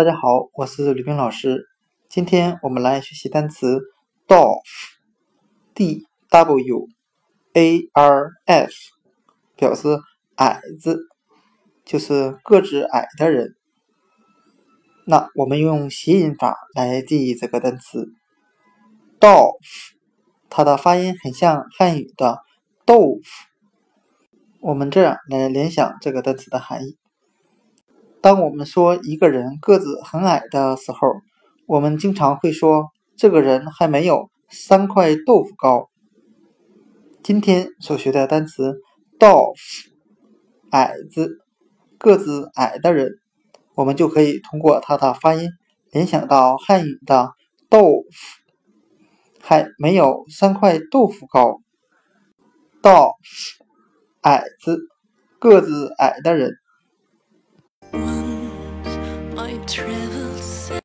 大家好，我是吕冰老师。今天我们来学习单词 dwarf，d w a r f，表示矮子，就是个子矮的人。那我们用谐音法来记忆这个单词 dwarf，它的发音很像汉语的豆腐。我们这样来联想这个单词的含义。当我们说一个人个子很矮的时候，我们经常会说这个人还没有三块豆腐高。今天所学的单词 “dwarf”，矮子，个子矮的人，我们就可以通过它的发音联想到汉语的豆腐，还没有三块豆腐高。d o f 矮子，个子矮的人。travels